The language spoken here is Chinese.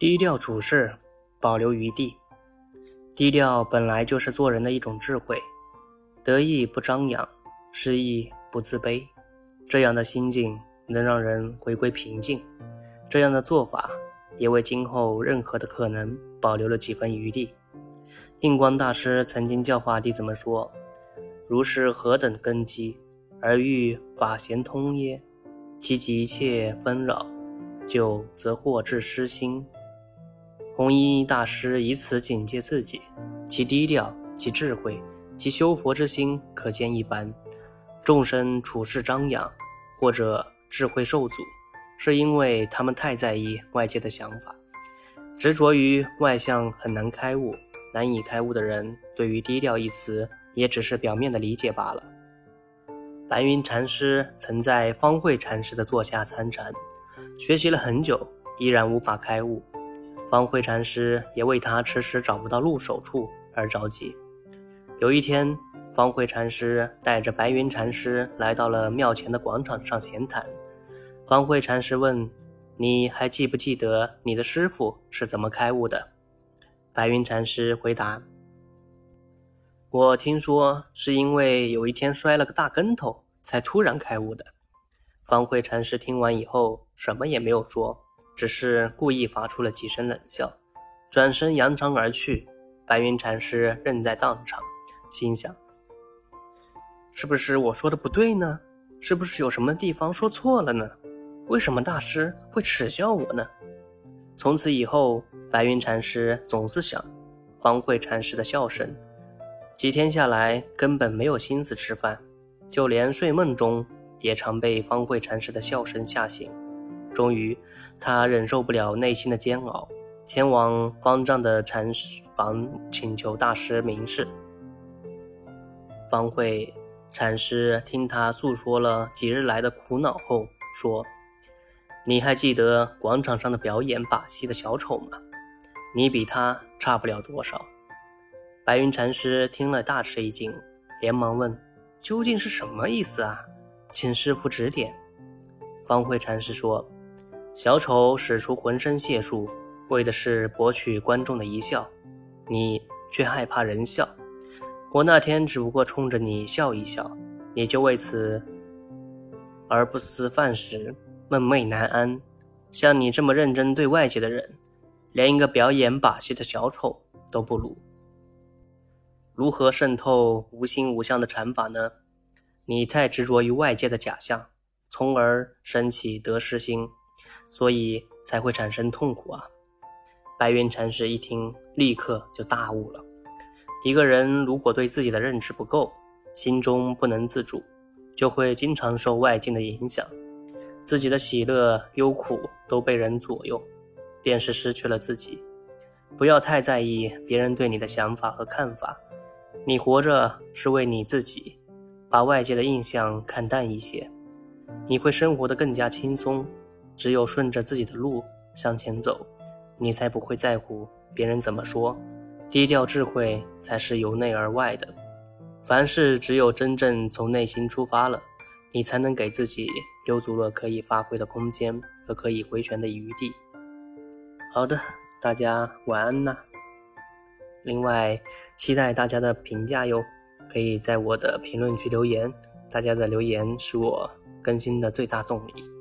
低调处事，保留余地。低调本来就是做人的一种智慧，得意不张扬，失意不自卑，这样的心境能让人回归平静。这样的做法也为今后任何的可能保留了几分余地。印光大师曾经教化弟子们说：“如是何等根基，而欲法贤通耶？其急切纷扰，就则祸至失心。”弘一大师以此警戒自己，其低调，其智慧，其修佛之心可见一斑。众生处事张扬，或者智慧受阻，是因为他们太在意外界的想法，执着于外相很难开悟。难以开悟的人，对于“低调”一词，也只是表面的理解罢了。白云禅师曾在方慧禅师的座下参禅，学习了很久，依然无法开悟。方慧禅师也为他迟迟找不到入手处而着急。有一天，方慧禅师带着白云禅师来到了庙前的广场上闲谈。方慧禅师问：“你还记不记得你的师傅是怎么开悟的？”白云禅师回答：“我听说是因为有一天摔了个大跟头，才突然开悟的。”方慧禅师听完以后，什么也没有说。只是故意发出了几声冷笑，转身扬长而去。白云禅师仍在当场，心想：是不是我说的不对呢？是不是有什么地方说错了呢？为什么大师会耻笑我呢？从此以后，白云禅师总是想方慧禅师的笑声。几天下来，根本没有心思吃饭，就连睡梦中也常被方慧禅师的笑声吓醒。终于，他忍受不了内心的煎熬，前往方丈的禅房请求大师明示。方慧禅师听他诉说了几日来的苦恼后说：“你还记得广场上的表演把戏的小丑吗？你比他差不了多少。”白云禅师听了大吃一惊，连忙问：“究竟是什么意思啊？请师傅指点。”方慧禅师说。小丑使出浑身解数，为的是博取观众的一笑，你却害怕人笑。我那天只不过冲着你笑一笑，你就为此而不思饭食，闷闷难安。像你这么认真对外界的人，连一个表演把戏的小丑都不如。如何渗透无心无相的禅法呢？你太执着于外界的假象，从而生起得失心。所以才会产生痛苦啊！白云禅师一听，立刻就大悟了。一个人如果对自己的认知不够，心中不能自主，就会经常受外境的影响，自己的喜乐忧苦都被人左右，便是失去了自己。不要太在意别人对你的想法和看法，你活着是为你自己，把外界的印象看淡一些，你会生活得更加轻松。只有顺着自己的路向前走，你才不会在乎别人怎么说。低调智慧才是由内而外的。凡事只有真正从内心出发了，你才能给自己留足了可以发挥的空间和可以回旋的余地。好的，大家晚安呐。另外，期待大家的评价哟，可以在我的评论区留言。大家的留言是我更新的最大动力。